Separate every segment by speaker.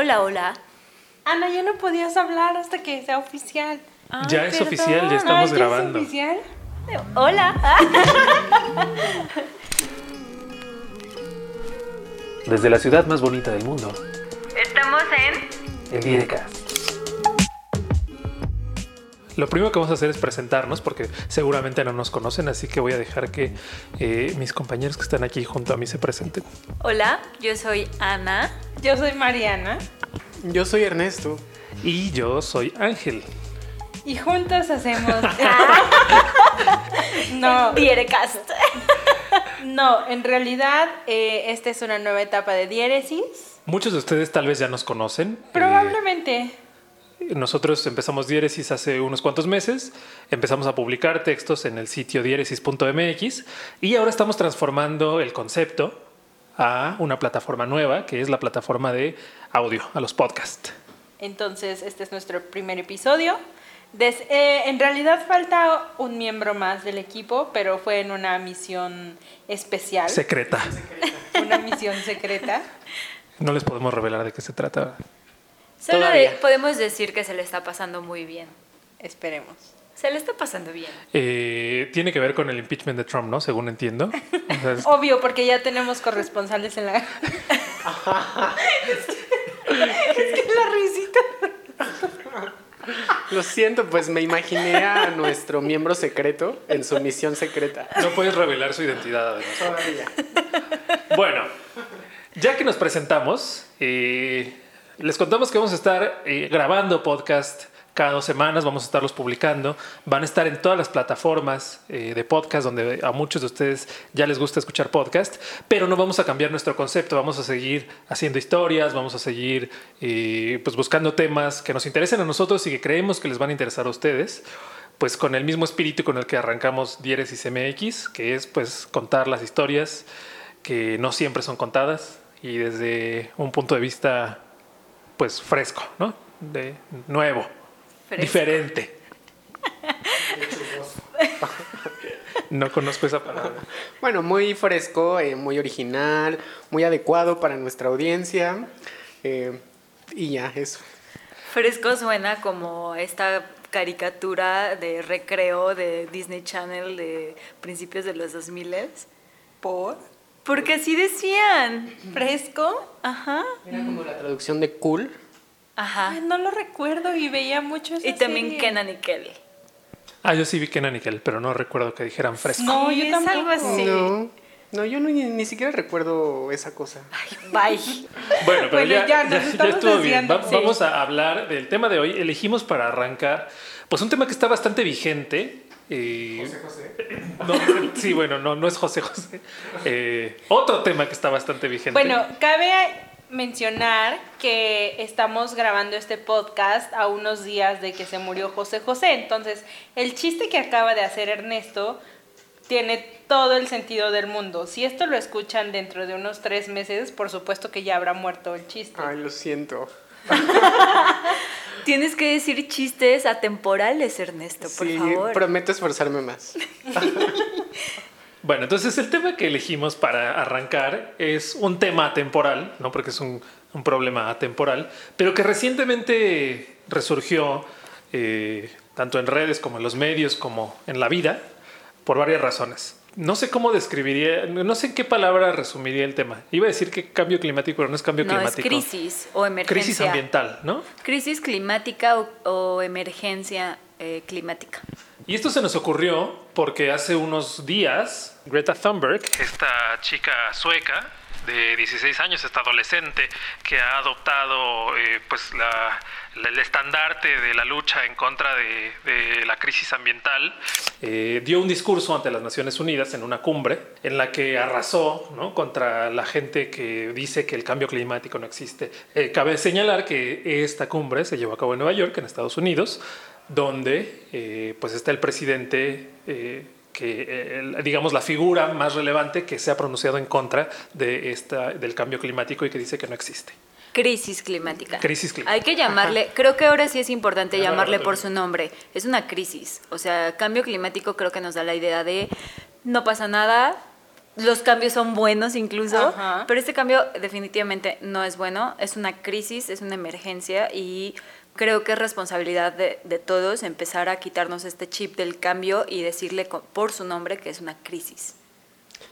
Speaker 1: Hola, hola.
Speaker 2: Ana, ya no podías hablar hasta que sea oficial.
Speaker 3: ya es oficial, ya estamos
Speaker 2: Ah, ¿ya
Speaker 3: grabando.
Speaker 2: es oficial?
Speaker 1: Hola.
Speaker 3: Desde la ciudad más bonita del mundo,
Speaker 1: Estamos en...
Speaker 3: el Direcast. Lo primero que vamos a hacer es presentarnos porque seguramente no nos conocen, así que voy a dejar que eh, mis compañeros que están aquí junto a mí se presenten.
Speaker 1: Hola, yo soy Ana.
Speaker 2: Yo soy Mariana
Speaker 4: Yo soy Ernesto.
Speaker 3: Y yo soy Ángel.
Speaker 2: y juntos hacemos. no,
Speaker 1: Dierecast.
Speaker 2: no, en realidad eh, esta es una nueva etapa de diéresis.
Speaker 3: Muchos de ustedes tal vez ya nos conocen. Eh,
Speaker 2: Probablemente.
Speaker 3: Nosotros empezamos Diéresis hace unos cuantos meses, empezamos a publicar textos en el sitio diéresis.mx y ahora estamos transformando el concepto a una plataforma nueva, que es la plataforma de audio, a los podcasts.
Speaker 2: Entonces, este es nuestro primer episodio. Des- eh, en realidad falta un miembro más del equipo, pero fue en una misión especial,
Speaker 3: Secreta.
Speaker 2: una misión secreta.
Speaker 3: No les podemos revelar de qué se trata.
Speaker 1: Solo de- podemos decir que se le está pasando muy bien.
Speaker 2: Esperemos.
Speaker 1: Se le está pasando bien.
Speaker 3: Eh, tiene que ver con el impeachment de Trump, ¿no? Según entiendo. O sea, es-
Speaker 2: Obvio, porque ya tenemos corresponsales en la. es que la risita.
Speaker 4: Lo siento, pues me imaginé a nuestro miembro secreto en su misión secreta.
Speaker 3: no puedes revelar su identidad. además.
Speaker 4: Todavía.
Speaker 3: Bueno, ya que nos presentamos, eh, les contamos que vamos a estar eh, grabando podcast cada dos semanas, vamos a estarlos publicando, van a estar en todas las plataformas eh, de podcast donde a muchos de ustedes ya les gusta escuchar podcast, pero no vamos a cambiar nuestro concepto, vamos a seguir haciendo historias, vamos a seguir eh, pues buscando temas que nos interesen a nosotros y que creemos que les van a interesar a ustedes pues con el mismo espíritu con el que arrancamos Diéresis MX, que es pues contar las historias que no siempre son contadas y desde un punto de vista pues fresco, ¿no? De nuevo,
Speaker 1: Fresco.
Speaker 3: diferente. No conozco esa palabra.
Speaker 4: Bueno, muy fresco, eh, muy original, muy adecuado para nuestra audiencia. eh, y ya, eso.
Speaker 1: Fresco suena como esta caricatura de recreo de Disney Channel de principios de los 2000
Speaker 2: ¿Por?
Speaker 1: Porque así decían.
Speaker 2: ¿Fresco?
Speaker 1: Ajá.
Speaker 4: Era como la traducción de cool.
Speaker 1: Ajá.
Speaker 2: Ay, no lo recuerdo y veía mucho esa
Speaker 1: Y también
Speaker 2: serie.
Speaker 1: Kenan y Kelly.
Speaker 3: Ah, yo sí vi Kenan y Kel, pero no recuerdo que dijeran fresco.
Speaker 2: No, yo
Speaker 1: es
Speaker 2: tampoco.
Speaker 1: algo así.
Speaker 4: No, no, yo no, ni, ni siquiera recuerdo esa cosa.
Speaker 1: Bye.
Speaker 3: Bueno, pero
Speaker 2: Bueno,
Speaker 3: ya,
Speaker 2: ya,
Speaker 3: ya- ya estuvo bien. Va-
Speaker 2: sí.
Speaker 3: Vamos a hablar del tema de hoy. Elegimos para arrancar, pues un tema que está bastante vigente. Eh, no, sí, bueno, no, no es José José. Eh, otro tema que está bastante vigente.
Speaker 2: Bueno, cabe mencionar que estamos grabando este podcast a unos días de que se murió José José. Entonces, el chiste que acaba de hacer Ernesto tiene todo el sentido del mundo. Si esto lo escuchan dentro de unos tres meses, por supuesto que ya habrá muerto el chiste.
Speaker 4: Ay, lo siento.
Speaker 1: Tienes que decir chistes atemporales, Ernesto, por
Speaker 4: sí,
Speaker 1: favor.
Speaker 4: prometo esforzarme más.
Speaker 3: Bueno, entonces el tema que elegimos para arrancar es un tema atemporal, ¿no? Porque es un, un problema atemporal, pero que recientemente resurgió eh, tanto en redes como en los medios como en la vida por varias razones. No sé cómo describiría, no sé en qué palabra resumiría el tema. Iba a decir que cambio climático, pero no es cambio
Speaker 1: no, es
Speaker 3: climático.
Speaker 1: crisis o emergencia.
Speaker 3: Crisis ambiental, ¿no?
Speaker 1: Crisis climática o, o emergencia eh, climática.
Speaker 3: Y esto se nos ocurrió porque hace unos días Greta Thunberg, esta chica sueca de 16 años, esta adolescente que ha adoptado eh, pues la, el estandarte de la lucha en contra de, la crisis ambiental, eh, dio un discurso ante las Naciones Unidas en una cumbre en la que arrasó ¿no? contra la gente que dice que el cambio climático no existe. Eh, cabe señalar que esta cumbre se llevó a cabo en Nueva York, en Estados Unidos, donde pues está el presidente que eh, digamos la figura más relevante que se ha pronunciado en contra de esta del cambio climático y que dice que no existe.
Speaker 1: Crisis climática.
Speaker 3: Crisis climática.
Speaker 1: Hay que llamarle, creo que ahora sí es importante
Speaker 3: Ya,
Speaker 1: llamarle por su nombre. Es una crisis. O sea, cambio climático creo que nos da la idea de no pasa nada, los cambios son buenos incluso,
Speaker 2: Ajá.
Speaker 1: pero este cambio definitivamente no es bueno, es una crisis, es una emergencia y creo que es responsabilidad de, de todos empezar a quitarnos este chip del cambio y decirle co- por su nombre que es una crisis.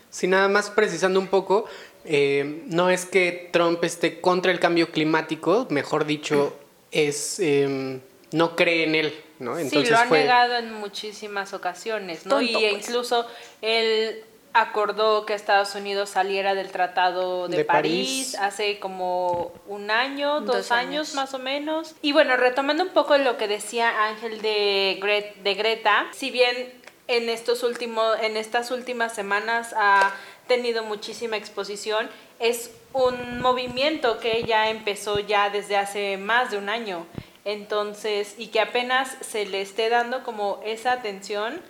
Speaker 4: Si nada más precisando un poco, eh, no es que Trump esté contra el cambio climático, mejor dicho, es eh, no cree en él, ¿no?
Speaker 2: sí, lo ha negado en muchísimas ocasiones, ¿no?
Speaker 1: Tonto,
Speaker 2: y
Speaker 1: pues.
Speaker 2: incluso él acordó que Estados Unidos saliera del Tratado de,
Speaker 4: De
Speaker 2: París,
Speaker 4: París.
Speaker 2: hace como un año, dos,
Speaker 1: Dos
Speaker 2: años.
Speaker 1: años.
Speaker 2: más o menos. Y bueno, retomando un poco lo que decía Ángel de, Gre- de Greta, si bien en estos últimos, en estas últimas semanas ha tenido muchísima exposición, es un movimiento que ella empezó ya desde hace más de un año. Entonces, y que apenas se le esté dando como esa atención,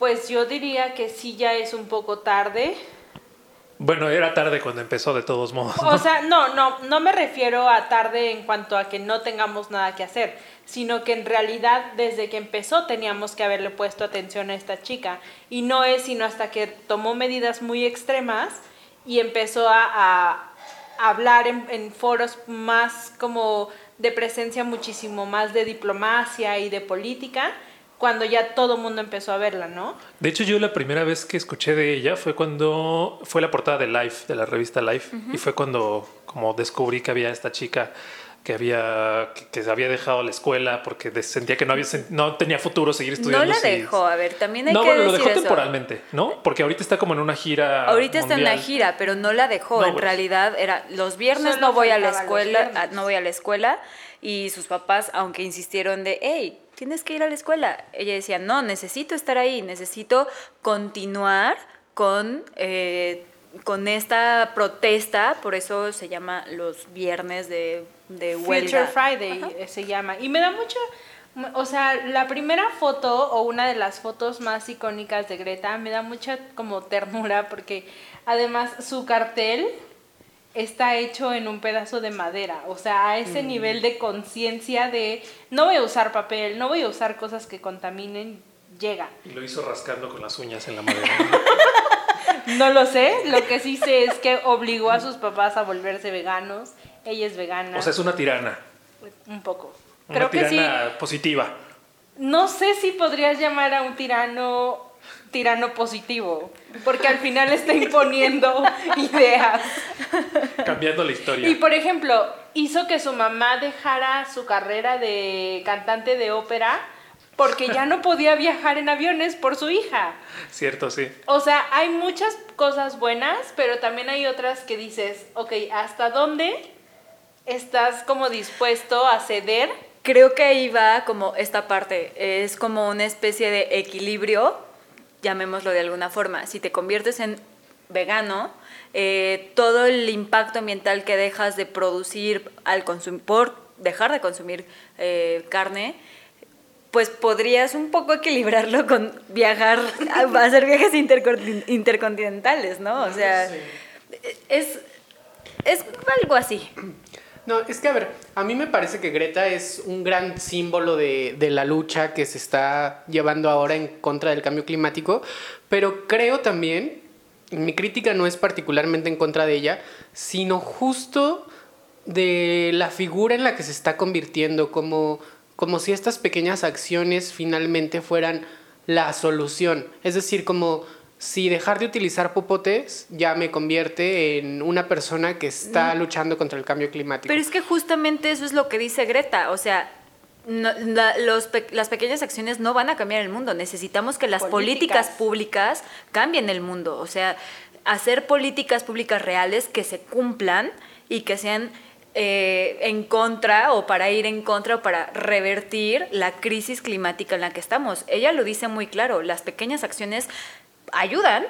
Speaker 2: pues yo diría que sí ya es un poco tarde.
Speaker 3: Bueno, era tarde cuando empezó de todos modos.
Speaker 2: O sea, no, no, no me refiero a tarde en cuanto a que no tengamos nada que hacer, sino que en realidad desde que empezó teníamos que haberle puesto atención a esta chica. Y no es sino hasta que tomó medidas muy extremas y empezó a, a hablar en, en foros más como de presencia muchísimo más de diplomacia y de política, cuando ya todo el mundo empezó a verla, ¿no?
Speaker 3: De hecho, yo la primera vez que escuché de ella fue cuando fue la portada de Life, de la revista Life, y fue cuando como descubrí que había esta chica que había que, se había dejado la escuela porque sentía que no había no tenía futuro seguir estudiando.
Speaker 1: No la dejó, a ver, también hay
Speaker 3: No,
Speaker 1: que
Speaker 3: bueno, lo
Speaker 1: decir
Speaker 3: dejó
Speaker 1: eso.
Speaker 3: temporalmente, ¿no? Porque ahorita está como en una gira.
Speaker 1: Ahorita está en la gira, pero no la dejó.
Speaker 3: No,
Speaker 1: en
Speaker 3: bueno.
Speaker 1: realidad era los viernes
Speaker 2: Solo
Speaker 1: no voy a la escuela, ah, no voy a la escuela y sus papás, aunque insistieron de, hey, tienes que ir a la escuela, ella decía, no, necesito estar ahí, necesito continuar con eh, con esta protesta, por eso se llama los viernes de, de
Speaker 2: Future
Speaker 1: huelga.
Speaker 2: Friday eh, se llama. Y me da mucho, o sea, la primera foto o una de las fotos más icónicas de Greta me da mucha como ternura porque además su cartel está hecho en un pedazo de madera, o sea, a ese nivel de conciencia de no voy a usar papel, no voy a usar cosas que contaminen, llega.
Speaker 3: Y lo hizo rascando con las uñas en la madera.
Speaker 2: No lo sé, lo que sí sé es que obligó a sus papás a volverse veganos, ella es vegana,
Speaker 3: o sea, es una tirana.
Speaker 2: un poco.
Speaker 3: Una
Speaker 2: Creo que sí.
Speaker 3: tirana positiva.
Speaker 2: No sé si podrías llamar a un tirano tirano positivo, porque al final está imponiendo ideas.
Speaker 3: Cambiando la historia.
Speaker 2: Y por ejemplo, hizo que su mamá dejara su carrera de cantante de ópera porque ya no podía viajar en aviones por su hija.
Speaker 3: Cierto, sí.
Speaker 2: O sea, hay muchas cosas buenas, pero también hay otras que dices, ok, ¿hasta dónde estás como dispuesto a ceder?
Speaker 1: Creo que ahí va como esta parte, es como una especie de equilibrio, llamémoslo de alguna forma. Si te conviertes en vegano, eh, todo el impacto ambiental que dejas de producir al consumir, por dejar de consumir eh, carne, pues podrías un poco equilibrarlo con viajar, a hacer viajes intercontin- intercontinentales, ¿no? O sea, es, es algo así.
Speaker 4: No, es que a ver, a mí me parece que Greta es un gran símbolo de, de la lucha que se está llevando ahora en contra del cambio climático, pero creo también, mi crítica no es particularmente en contra de ella, sino justo de la figura en la que se está convirtiendo, como, como si estas pequeñas acciones finalmente fueran la solución. Es decir, como si dejar de utilizar popotes ya me convierte en una persona que está luchando contra el cambio climático.
Speaker 1: Pero es que justamente eso es lo que dice Greta, o sea, no- la- los las pequeñas acciones no van a cambiar el mundo, necesitamos que las políticas,
Speaker 2: Políticas.
Speaker 1: públicas cambien el mundo, o sea, hacer políticas públicas reales que se cumplan y que sean eh, en contra o para ir en contra o para revertir la crisis climática en la que estamos. Ella lo dice muy claro, las pequeñas acciones ayudan,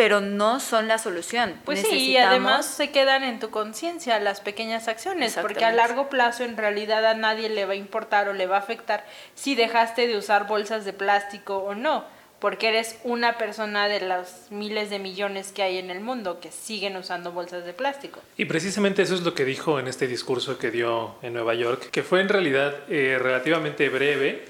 Speaker 1: pero no son la solución.
Speaker 2: Pues sí, y además se quedan en tu conciencia las pequeñas acciones, porque a largo plazo en realidad a nadie le va a importar o le va a afectar si dejaste de usar bolsas de plástico o no, porque eres una persona de los miles de millones que hay en el mundo que siguen usando bolsas de plástico.
Speaker 3: Y precisamente eso es lo que dijo en este discurso que dio en Nueva York, que fue en realidad eh, relativamente breve,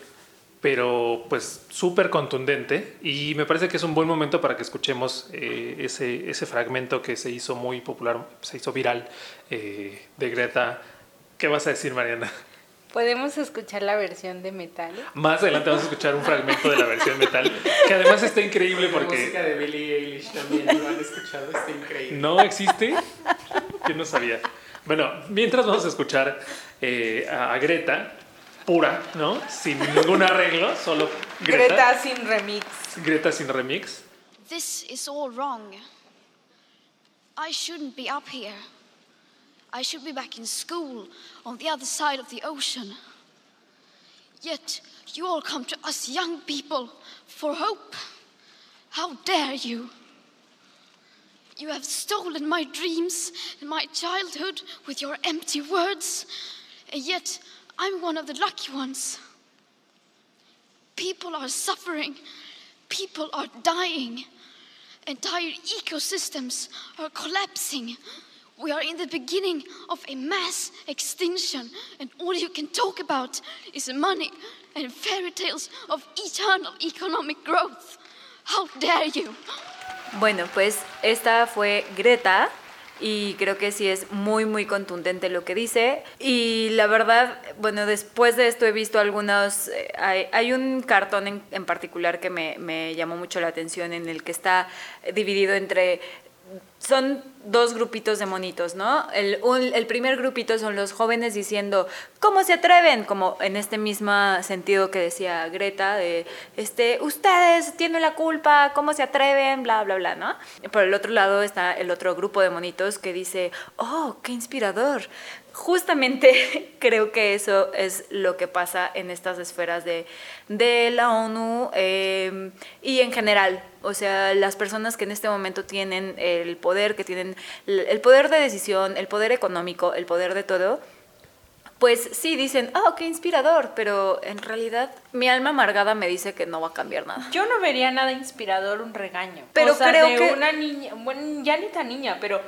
Speaker 3: pero pues súper contundente y me parece que es un buen momento para que escuchemos eh, ese, ese fragmento que se hizo muy popular, se hizo viral eh, de Greta. ¿Qué vas a decir, Mariana?
Speaker 2: ¿Podemos escuchar la versión de metal?
Speaker 3: Más adelante vamos a escuchar un fragmento de la versión metal, que además está increíble porque...
Speaker 4: La música de Billie Eilish también, ¿lo han escuchado? Está increíble.
Speaker 3: ¿No existe? Yo no sabía. Bueno, mientras vamos a escuchar eh, a Greta, pura, ¿no? Sin ningún arreglo, solo Greta.
Speaker 2: Greta sin remix.
Speaker 3: Greta sin remix.
Speaker 5: This is all wrong. I shouldn't be up here. I should be back in school on the other side of the ocean. Yet you all come to us young people for hope. How dare you? You have stolen my dreams and my childhood with your empty words, and yet I'm one of the lucky ones. People are suffering, people are dying, entire ecosystems are collapsing. We are in the beginning of a mass extinction, and all you can talk about is money and fairy tales of eternal economic growth. How dare you!
Speaker 1: Bueno, pues esta fue Greta y creo que sí es muy, muy contundente lo que dice. Y la verdad, bueno, después de esto he visto algunos, eh, hay, hay, un cartón en, en particular que me, me, llamó mucho la atención en el que está dividido entre son dos grupitos de monitos, ¿no? El, primer grupito son los jóvenes diciendo, ¿cómo se atreven? Como en este mismo sentido que decía Greta, de, este, ustedes tienen la culpa, ¿cómo se atreven? Bla, bla, bla, ¿no? Por el otro lado está el otro grupo de monitos que dice, oh, qué inspirador. Justamente creo que eso es lo que pasa en estas esferas de, de la ONU eh, y en general. O sea, las personas que en este momento tienen el poder, que tienen el poder de decisión, el poder económico, el poder de todo, pues sí dicen, oh, qué inspirador, pero en realidad mi alma amargada me dice que no va a cambiar nada.
Speaker 2: Yo no vería nada inspirador un regaño.
Speaker 1: Pero
Speaker 2: o sea,
Speaker 1: creo
Speaker 2: de
Speaker 1: que
Speaker 2: una niña, bueno, ya ni tan niña, pero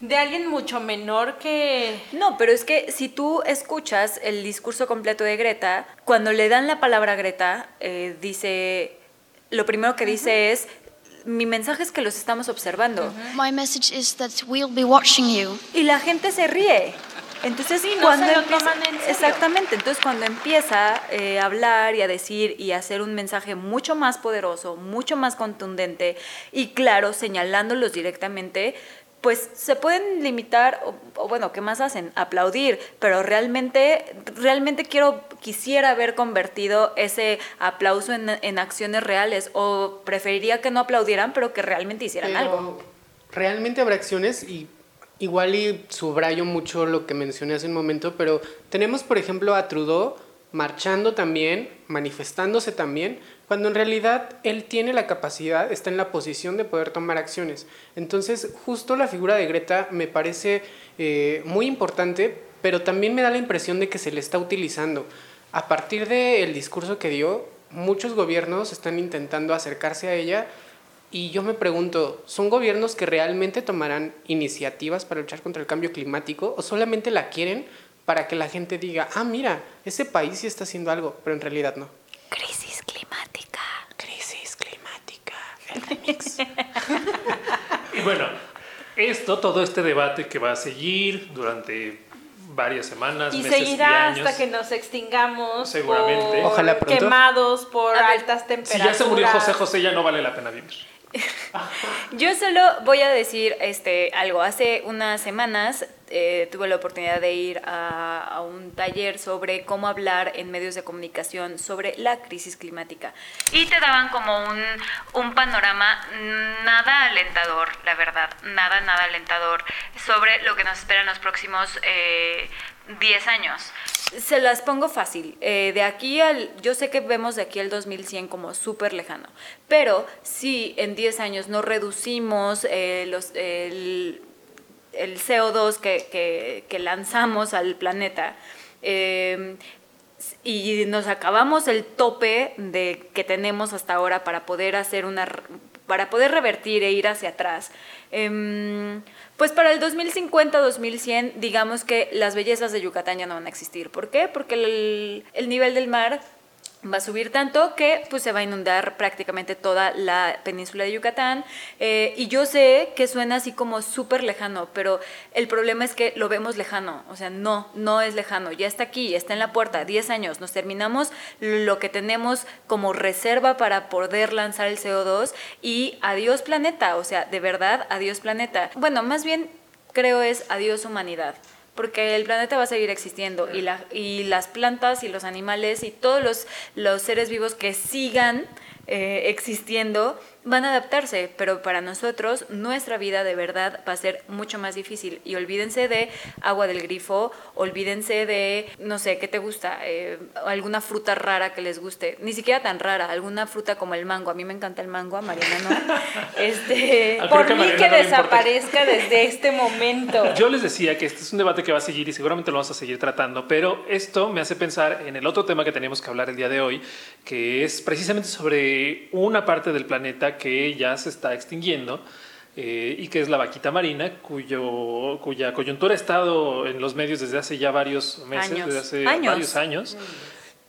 Speaker 2: de alguien mucho menor que...
Speaker 1: No, pero es que si tú escuchas el discurso completo de Greta, cuando le dan la palabra a Greta, eh, dice, lo primero que dice es, mi mensaje es que los estamos observando.
Speaker 5: My message is that we'll be watching you.
Speaker 1: Y la gente se ríe. Entonces,
Speaker 2: Sí, no
Speaker 1: cuando
Speaker 2: se lo
Speaker 1: empieza-
Speaker 2: toman en serio.
Speaker 1: exactamente, entonces cuando empieza eh, a hablar y a decir y a hacer un mensaje mucho más poderoso, mucho más contundente y claro, señalándolos directamente, pues se pueden limitar, o, o bueno, ¿qué más hacen? Aplaudir, pero realmente, realmente quiero, quisiera haber convertido ese aplauso en, en acciones reales, o preferiría que no aplaudieran, pero que realmente hicieran
Speaker 4: Pero
Speaker 1: algo.
Speaker 4: Realmente habrá acciones y igual y subrayo mucho lo que mencioné hace un momento, pero tenemos por ejemplo a Trudeau marchando también, manifestándose también, cuando en realidad él tiene la capacidad, está en la posición de poder tomar acciones. Entonces, justo la figura de Greta me parece eh, muy importante, pero también me da la impresión de que se le está utilizando. A partir del discurso que dio, muchos gobiernos están intentando acercarse a ella y yo me pregunto, ¿son gobiernos que realmente tomarán iniciativas para luchar contra el cambio climático o solamente la quieren para que la gente diga, ah, mira, ese país sí está haciendo algo, pero en realidad no?
Speaker 1: Crisis climática.
Speaker 4: Crisis climática. el remix.
Speaker 3: Y bueno, esto, todo este debate que va a seguir durante varias semanas,
Speaker 2: Y
Speaker 3: meses
Speaker 2: seguirá
Speaker 3: y años.
Speaker 2: hasta que nos extingamos.
Speaker 3: Seguramente.
Speaker 2: por
Speaker 4: Ojalá pronto.
Speaker 2: Quemados por
Speaker 1: ver,
Speaker 2: altas
Speaker 3: Si
Speaker 2: temperaturas.
Speaker 3: ya se murió José José, ya no vale la pena vivir.
Speaker 1: Yo solo voy a decir este, algo. Hace unas semanas eh, tuve la oportunidad de ir a, un taller sobre cómo hablar en medios de comunicación sobre la crisis climática. Y te daban como un, un panorama nada alentador, la verdad, nada, nada alentador sobre lo que nos espera en los próximos eh, 10 años. Se las pongo fácil. Eh, de aquí al. Yo sé que vemos de aquí al 2100 como súper lejano. Pero si en 10 años no reducimos eh, los, el CO2 que, que- lanzamos al planeta. eh, y nos acabamos el tope de que tenemos hasta ahora para poder hacer una para poder revertir e ir hacia atrás. Em, pues para el 2050-2100, digamos que las bellezas de Yucatán ya no van a existir. ¿Por qué? Porque el nivel del mar va a subir tanto que pues se va a inundar prácticamente toda la península de Yucatán. Eh, y yo sé que suena así como súper lejano pero el problema es que lo vemos lejano. O sea no no es lejano. Ya está aquí está en la puerta. 10 años nos terminamos lo que tenemos como reserva para poder lanzar el CO2 y adiós planeta. O sea de verdad adiós planeta. Bueno más bien creo es adiós humanidad porque el planeta va a seguir existiendo y, la, y las plantas y los animales y todos los, los seres vivos que sigan eh, existiendo van a adaptarse, pero para nosotros nuestra vida de verdad va a ser mucho más difícil. Y olvídense de agua del grifo, olvídense de, no sé, ¿qué te gusta? Eh, alguna fruta rara que les guste, ni siquiera tan rara, alguna fruta como el mango. A mí me encanta el mango, a Mariana no. Este,
Speaker 2: por mí que desaparezca desde este momento.
Speaker 3: Yo les decía que este es un debate que va a seguir y seguramente lo vamos a seguir tratando, pero esto me hace pensar en el otro tema que tenemos que hablar el día de hoy, que es precisamente sobre una parte del planeta que ya se está extinguiendo eh, y que es la vaquita marina, cuyo, cuya coyuntura ha estado en los medios desde hace ya varios meses, desde hace varios años.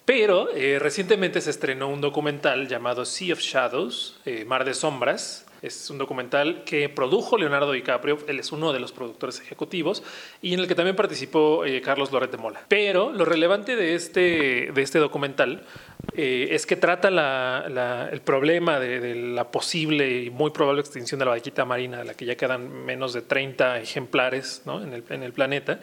Speaker 3: Pero eh, recientemente se estrenó un documental llamado Sea of Shadows, eh, Mar de Sombras, es un documental que produjo Leonardo DiCaprio, él es uno de los productores ejecutivos, y en el que también participó eh, Carlos Loret de Mola. Pero lo relevante de este, de este documental eh, es que trata el problema de, la posible y muy probable extinción de la vaquita marina, de la que ya quedan menos de 30 ejemplares en, el, en el planeta.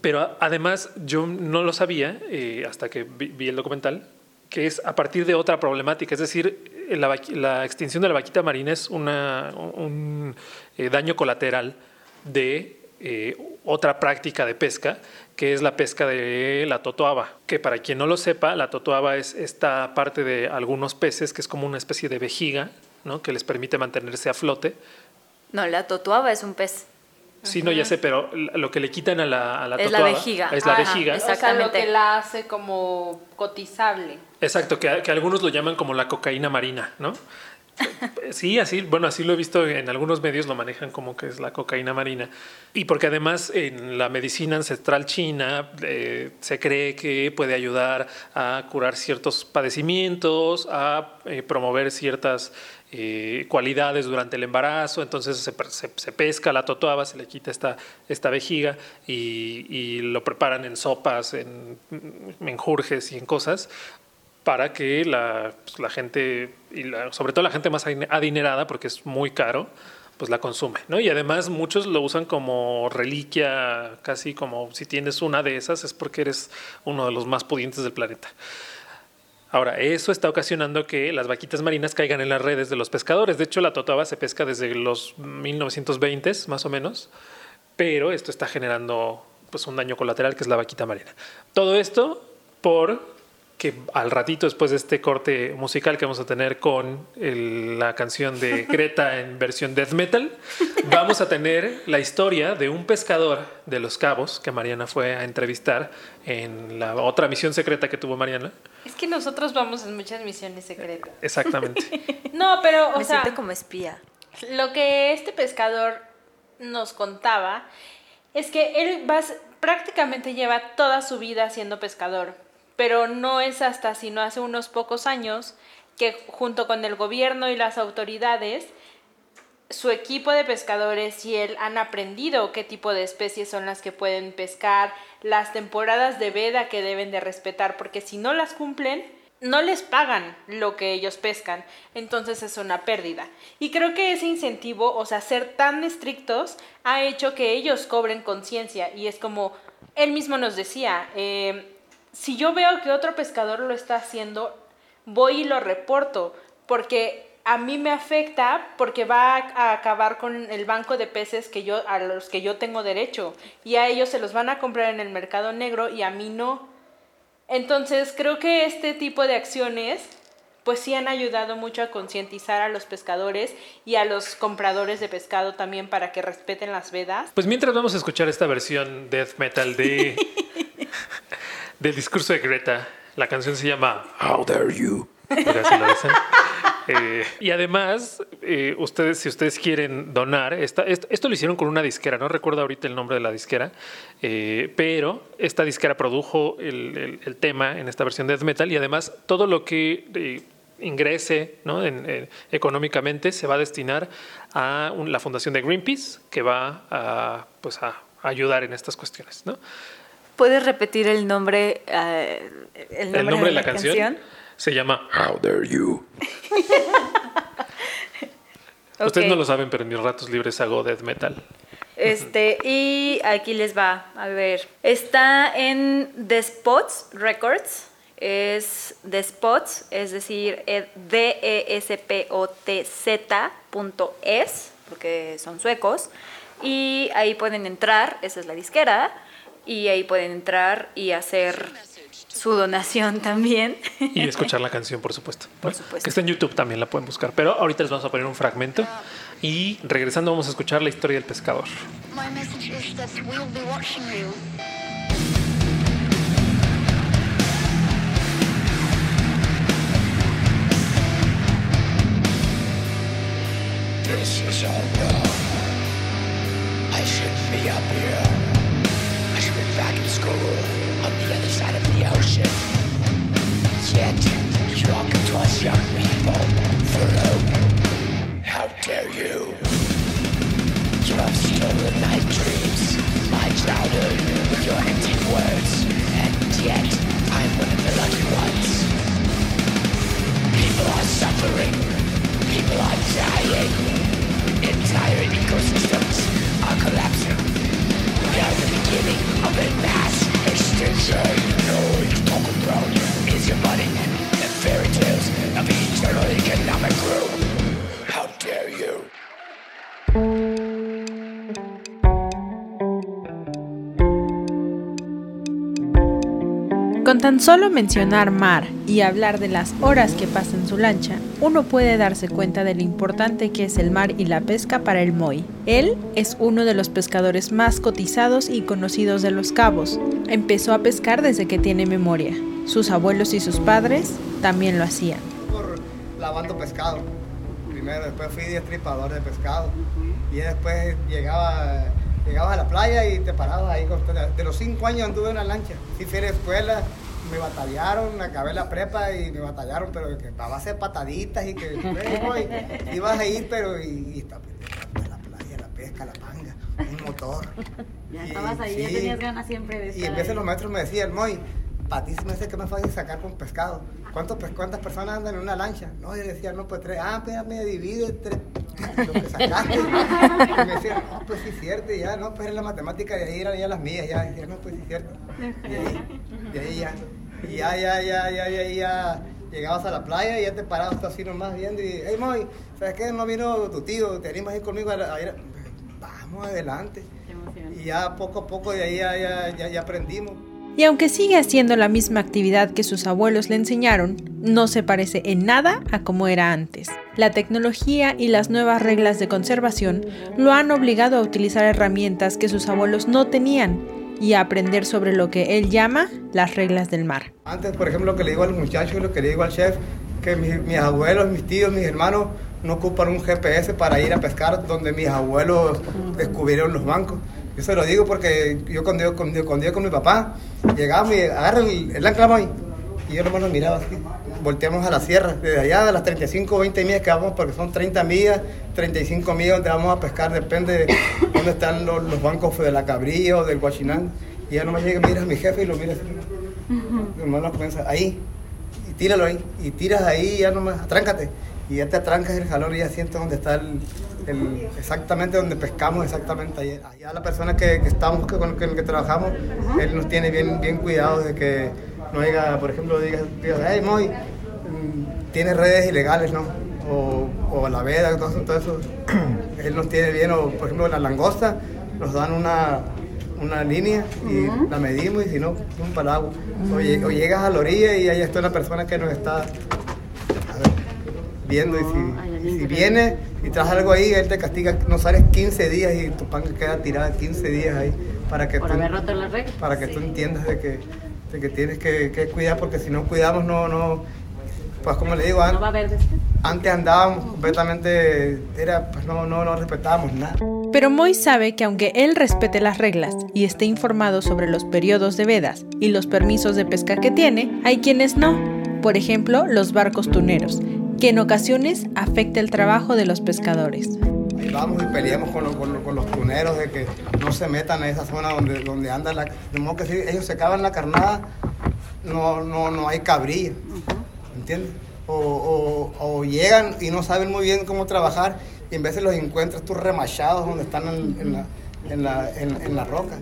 Speaker 3: Pero además yo no lo sabía eh, hasta que vi, el documental, que es a partir de otra problemática, es decir, la, extinción de la vaquita marina es una, un eh, daño colateral de eh, otra práctica de pesca, que es la pesca de la totoaba, que para quien no lo sepa, la totoaba es esta parte de algunos peces que es como una especie de vejiga, ¿no? que les permite mantenerse a flote.
Speaker 1: No, la totoaba es un pez.
Speaker 3: Sí, no, ya sé, pero lo que le quitan a la, a la
Speaker 1: es la vejiga.
Speaker 3: Es la vejiga.
Speaker 2: Exactamente. O lo que la hace como cotizable.
Speaker 3: Exacto, que, algunos lo llaman como la cocaína marina, ¿no? Sí, así, bueno, así lo he visto en algunos medios, lo manejan como que es la cocaína marina. Y porque además en la medicina ancestral china eh, se cree que puede ayudar a curar ciertos padecimientos, a eh, promover ciertas eh, cualidades durante el embarazo, entonces se, pesca la totoaba, se le quita esta, esta vejiga y, lo preparan en sopas, en menjurjes y en cosas para que la, pues, gente, y sobre todo la gente más adinerada, porque es muy caro, pues la consume, ¿no? Y además muchos lo usan como reliquia, casi como si tienes una de esas es porque eres uno de los más pudientes del planeta. Ahora, eso está ocasionando que las vaquitas marinas caigan en las redes de los pescadores. De hecho, la totaba se pesca desde los 1920 más o menos, pero esto está generando pues, un daño colateral que es la vaquita marina. Todo esto por que al ratito después de este corte musical que vamos a tener con la canción de Greta en versión death metal, vamos a tener la historia de un pescador de Los Cabos que Mariana fue a entrevistar en la otra misión secreta que tuvo Mariana.
Speaker 2: Es que nosotros vamos en muchas misiones secretas.
Speaker 3: Exactamente.
Speaker 2: no, pero o
Speaker 1: Me
Speaker 2: sea,
Speaker 1: como espía.
Speaker 2: Lo que este pescador nos contaba es que él va, prácticamente lleva toda su vida siendo pescador pero no es hasta sino hace unos pocos años que junto con el gobierno y las autoridades, su equipo de pescadores y él han aprendido qué tipo de especies son las que pueden pescar, las temporadas de veda que deben de respetar, porque si no las cumplen, no les pagan lo que ellos pescan, entonces es una pérdida. Y creo que ese incentivo, o sea, ser tan estrictos, ha hecho que ellos cobren conciencia y es como él mismo nos decía, eh, si yo veo que otro pescador lo está haciendo, voy y lo reporto, porque a mí me afecta porque va a acabar con el banco de peces que yo a los que yo tengo derecho y a ellos se los van a comprar en el mercado negro y a mí no. Entonces, creo que este tipo de acciones pues sí han ayudado mucho a concientizar a los pescadores y a los compradores de pescado también para que respeten las vedas.
Speaker 3: Pues mientras vamos a escuchar esta versión death metal de del discurso de Greta. La canción se llama How Dare You. Eh, y además, eh, ustedes, si ustedes quieren donar, esta, esto, esto, lo hicieron con una disquera, no recuerdo ahorita el nombre de la disquera, eh, pero esta disquera produjo el, el, tema en esta versión de death metal y además todo lo que ingrese ¿no? en, económicamente se va a destinar a la fundación de Greenpeace, que va a, pues a ayudar en estas cuestiones. ¿no?
Speaker 1: ¿Puedes repetir el nombre, el nombre, de, la, canción?
Speaker 3: Se llama How Dare You. Ustedes no lo saben, pero en mis ratos libres hago death metal.
Speaker 1: Este, y aquí les va, a ver. Está en The Spots Records. Es The Spots, es decir, D-E-S-P-O-T-Z.es, porque son suecos. Y ahí pueden entrar, esa es la disquera, y ahí pueden entrar y hacer su donación también.
Speaker 3: Y escuchar la canción, por supuesto.
Speaker 1: Por supuesto.
Speaker 3: Que está en YouTube también, la pueden buscar. Pero ahorita les vamos a poner un fragmento. Y regresando vamos a escuchar la historia del pescador. This is all wrong. I shouldn't be up here. Side of the ocean. Yet,
Speaker 2: Con solo mencionar mar y hablar de las horas que pasa en su lancha, uno puede darse cuenta de lo importante que es el mar y la pesca para el Moy. Él es uno de los pescadores más cotizados y conocidos de los cabos. Empezó a pescar desde que tiene memoria. Sus abuelos y sus padres también lo hacían.
Speaker 6: Por lavando pescado. Primero, después fui destripador de pescado. Y después llegaba Llegabas a la playa y te parabas ahí. De los cinco años anduve en la lancha. Sí fui a la escuela, me batallaron, acabé la prepa y me batallaron, pero que a hacer pataditas y que ibas a ir, pero y, y está, la playa, la pesca, la panga, un motor.
Speaker 1: Ya estabas ahí, ya tenías ganas siempre de estar
Speaker 6: Y en vez de los maestros me decían, Moy, para ti se me hace que más fácil sacar con pescado. ¿Cuántos, ¿Cuántas personas andan en una lancha? No, yo decía, no, pues tres. Ah, pues me divide tres. Lo que sacaste. y me decían, no, pues sí es cierto. Y ya, no, pues era la matemática, de ahí eran ya las mías. Ya, decía, no, pues sí es cierto. Y ahí, de ahí ya. Y ya, ya, ya, ya, ya, ya, llegabas a la playa y ya te parabas así nomás viendo y, hey, Moy, ¿sabes qué? No vino tu tío, te animas a ir conmigo a, ir. Vamos adelante. Y ya poco a poco de ahí ya, ya, ya, ya aprendimos.
Speaker 2: Y aunque sigue haciendo la misma actividad que sus abuelos le enseñaron, no se parece en nada a como era antes. La tecnología y las nuevas reglas de conservación lo han obligado a utilizar herramientas que sus abuelos no tenían y a aprender sobre lo que él llama las reglas del mar.
Speaker 6: Antes, por ejemplo, lo que le digo al muchacho, lo que le digo al chef, que mis, mis abuelos, mis tíos, mis hermanos no ocupan un GPS para ir a pescar donde mis abuelos descubrieron los bancos. Yo se lo digo porque yo cuando yo con, con mi papá, llegamos y agarra el, el ancla y yo nomás miraba así. Volteamos a la sierra, desde allá de las 35 o 20 millas que vamos, porque son 30 millas, 35 millas donde vamos a pescar, depende de dónde están los, los bancos de la Cabrilla o del Guachinán. Y ya nomás llega, mira a mi jefe y lo mira así. Nomás lo comienza, ahí, y tíralo ahí, y tiras ahí, ya nomás, atráncate. Y ya te atrancas el jalón y ya sientes dónde está el, exactamente donde pescamos, exactamente allá. Allá la persona que, que estamos, que, con el que trabajamos, él nos tiene bien, bien cuidado de que no haya, por ejemplo, diga, hey, Moy, tiene redes ilegales, ¿no? O, o la veda, todo eso, todo eso. él nos tiene bien, o por ejemplo, la langosta, nos dan una, una línea y la medimos y si no, un paraguas. o, llegas a la orilla y ahí está una persona que nos está viendo y si, si viene y traes algo ahí, él te castiga, no sales 15 días y tu pan queda tirada 15 días ahí para que,
Speaker 1: Por
Speaker 6: tú,
Speaker 1: haber roto la
Speaker 6: para que tú entiendas de que, de que tienes que, que, cuidar porque si no cuidamos no, no pues como le digo,
Speaker 7: ¿No va a haber después?
Speaker 6: antes andábamos completamente, era, pues no, no, no respetábamos nada.
Speaker 2: Pero Moy sabe que aunque él respete las reglas y esté informado sobre los periodos de vedas y los permisos de pesca que tiene, hay quienes no. Por ejemplo, los barcos tuneros, que en ocasiones afecta el trabajo de los pescadores.
Speaker 6: Ahí vamos y peleamos con los, con, los, con los tuneros de que no se metan en esa zona donde, donde anda la... De modo que si ellos se cavan la carnada, no, no, no hay cabrilla, ¿entiendes? O, o, o llegan y no saben muy bien cómo trabajar y en vez de los encuentras tú remachados donde están en, en la, en, la, en, la roca.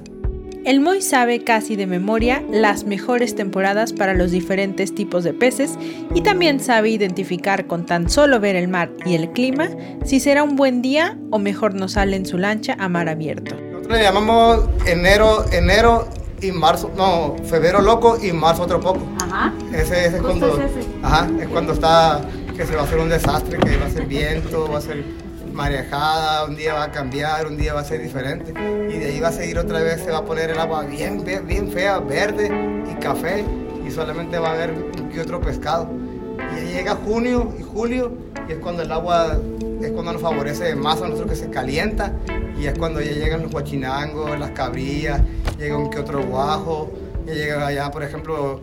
Speaker 2: El Moy sabe casi de memoria las mejores temporadas para los diferentes tipos de peces y también sabe identificar con tan solo ver el mar y el clima si será un buen día o mejor no sale en su lancha a mar abierto.
Speaker 6: Nosotros le llamamos enero, enero y marzo, no, febrero loco y marzo otro poco.
Speaker 7: Ajá.
Speaker 6: Ese, ese es cuando,
Speaker 7: es ese.
Speaker 6: ajá, es cuando está, que se va a hacer un desastre, que va a ser viento, va a ser marejada, un día va a cambiar, un día va a ser diferente. Y de ahí va a seguir otra vez, se va a poner el agua bien, bien, bien fea, verde y café, y solamente va a haber que otro pescado. Llega junio y julio, y es cuando el agua, es cuando nos favorece más a nosotros que se calienta, y es cuando ya llegan los guachinangos, las cabrillas, llega un que otro guajo, ya llega allá, por ejemplo,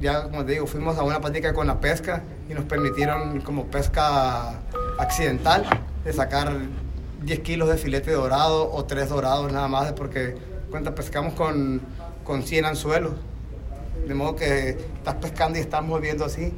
Speaker 6: ya como te digo, fuimos a una práctica con la pesca y nos permitieron como pesca accidental de sacar 10 kilos de filete dorado o 3 dorados nada más, porque cuenta pescamos con, con 100 anzuelos. De modo que estás pescando y estás moviendo así.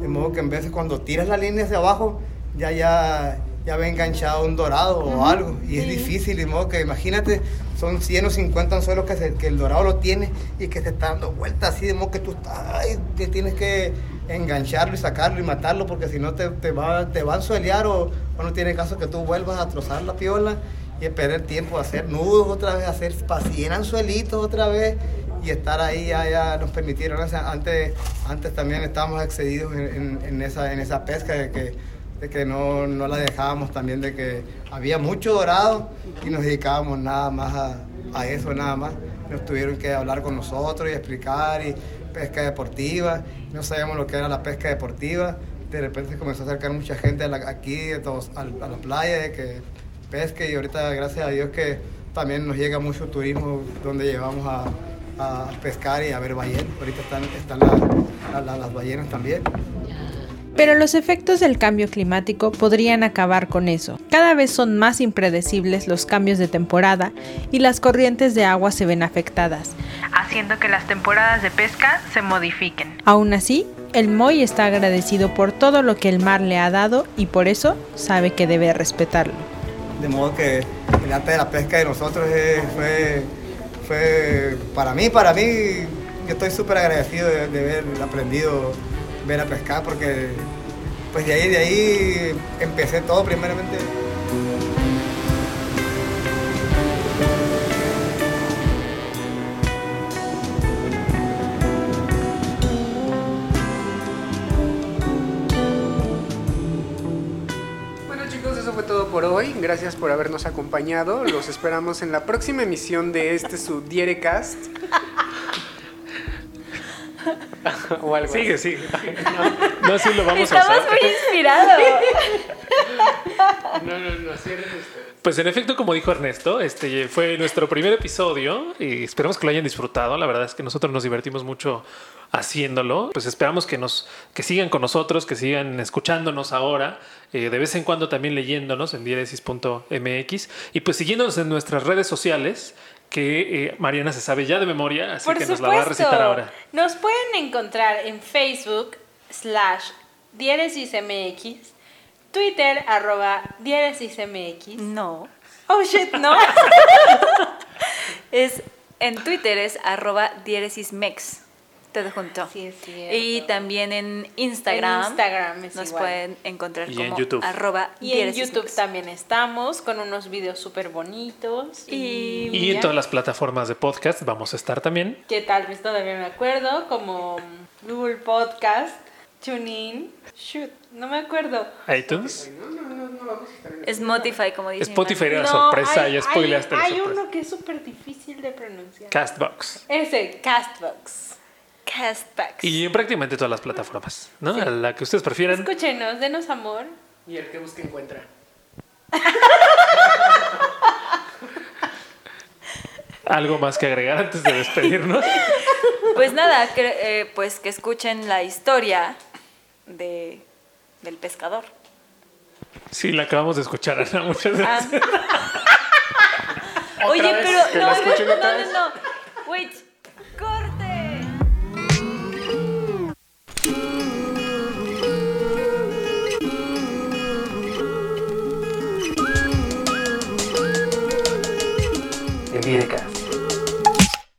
Speaker 6: De modo que en de cuando tiras la línea hacia abajo, ya ya ya ve enganchado un dorado o algo. Y es difícil, de modo que imagínate, son 100 o 50 anzuelos que, se- que el dorado lo tiene y que se está dando vueltas así, de modo que tú estás, ay, que tienes que engancharlo y sacarlo y matarlo, porque si no te, te, va, te va a anzuelear o, o no tiene caso que tú vuelvas a trozar la piola y perder tiempo a hacer nudos otra vez, hacer pa' 100 anzuelitos otra vez y estar ahí ya, nos permitieron, antes, antes también estábamos excedidos en, esa, en esa pesca de que, de que no, no la dejábamos también, de que había mucho dorado y nos dedicábamos nada más a, a eso, nada más. Nos tuvieron que hablar con nosotros y explicar y pesca deportiva, no sabíamos lo que era la pesca deportiva, de repente comenzó a acercar mucha gente a aquí de todos, a, a la playa, de que pesque y ahorita gracias a Dios que también nos llega mucho turismo donde llevamos a, a pescar y a ver ballenas. Ahorita están, están la- la- la- las ballenas también.
Speaker 2: Pero los efectos del cambio climático podrían acabar con eso. Cada vez son más impredecibles los cambios de temporada y las corrientes de agua se ven afectadas, haciendo que las temporadas de pesca se modifiquen. Aún así, el Moy está agradecido por todo lo que el mar le ha dado y por eso sabe que debe respetarlo.
Speaker 6: De modo que el arte de la pesca de nosotros es- fue, para mí, para mí, yo estoy súper agradecido de, de haber aprendido ver a pescar porque pues de ahí, de ahí empecé todo primeramente.
Speaker 4: Por hoy. Gracias por habernos acompañado. Los esperamos en la próxima emisión de este su Dierecast. o algo
Speaker 3: Sigue,
Speaker 4: así.
Speaker 3: sigue. No, no, sí lo vamos a
Speaker 1: Estamos
Speaker 3: hacer.
Speaker 1: muy inspirados.
Speaker 4: No, no, no, cierren ustedes.
Speaker 3: Pues en efecto, como dijo Ernesto, este fue nuestro primer episodio y esperamos que lo hayan disfrutado. La verdad es que nosotros nos divertimos mucho haciéndolo. Pues esperamos que nos que sigan con nosotros, que sigan escuchándonos ahora, eh, de vez en cuando también leyéndonos en diéresis.mx y pues siguiéndonos en nuestras redes sociales que eh, Mariana se sabe ya de memoria, así
Speaker 2: Por
Speaker 3: que
Speaker 2: supuesto.
Speaker 3: nos la va a recitar ahora.
Speaker 2: Nos pueden encontrar en Facebook slash diéresismx, Twitter arroba diéresismx.
Speaker 1: No.
Speaker 2: Oh shit, no.
Speaker 1: Es, en Twitter es arroba diéresismex. Todo junto.
Speaker 2: Sí, es cierto.
Speaker 1: Y también en Instagram.
Speaker 2: En Instagram es
Speaker 1: nos
Speaker 2: igual.
Speaker 1: pueden encontrar
Speaker 3: Y en
Speaker 1: como
Speaker 3: YouTube.
Speaker 1: arroba
Speaker 2: Y en. YouTube también estamos con unos videos súper bonitos.
Speaker 1: Y-
Speaker 3: Y en todas las plataformas de podcast vamos a estar también.
Speaker 2: que tal vez todavía no me acuerdo, como Google Podcast, TuneIn, shoot, no me acuerdo.
Speaker 3: iTunes.
Speaker 1: Spotify, como dicen.
Speaker 3: Spotify era
Speaker 2: No,
Speaker 3: sorpresa,
Speaker 2: hay-
Speaker 3: ya spoileaste
Speaker 2: hay,
Speaker 3: la
Speaker 2: hay
Speaker 3: sorpresa.
Speaker 2: uno que es súper difícil de pronunciar.
Speaker 3: Castbox.
Speaker 2: Ese, Castbox.
Speaker 1: Castbacks.
Speaker 3: Y en prácticamente todas las plataformas, ¿no? A la que ustedes prefieran.
Speaker 2: Escúchenos, denos amor.
Speaker 4: Y el que busca encuentra.
Speaker 3: ¿Algo más que agregar antes de despedirnos?
Speaker 1: Pues nada, que, eh, pues que escuchen la historia de, del pescador.
Speaker 3: Sí, la acabamos de escuchar, Ana. Muchas
Speaker 1: Ah.
Speaker 3: gracias.
Speaker 1: Oye,
Speaker 4: vez?
Speaker 1: pero
Speaker 4: ¿Que
Speaker 1: no, no, no, no.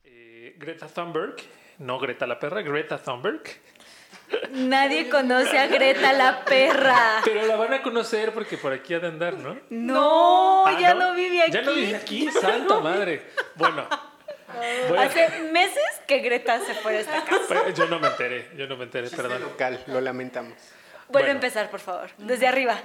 Speaker 3: Eh, Greta Thunberg, no Greta la perra, Greta Thunberg.
Speaker 1: Nadie conoce a Greta la perra.
Speaker 3: Pero la van a conocer porque por aquí ha de andar, ¿no?
Speaker 1: No,
Speaker 3: Ah,
Speaker 1: ya no, vive aquí.
Speaker 3: Ya no vive aquí, santa madre. Bueno,
Speaker 1: Hace meses que Greta se fue de esta casa.
Speaker 3: Pero yo no me enteré, yo no me enteré,
Speaker 4: Chiste
Speaker 3: perdón.
Speaker 4: local, lo lamentamos.
Speaker 1: Vuelve
Speaker 3: Bueno.
Speaker 1: a empezar, por favor. Desde arriba.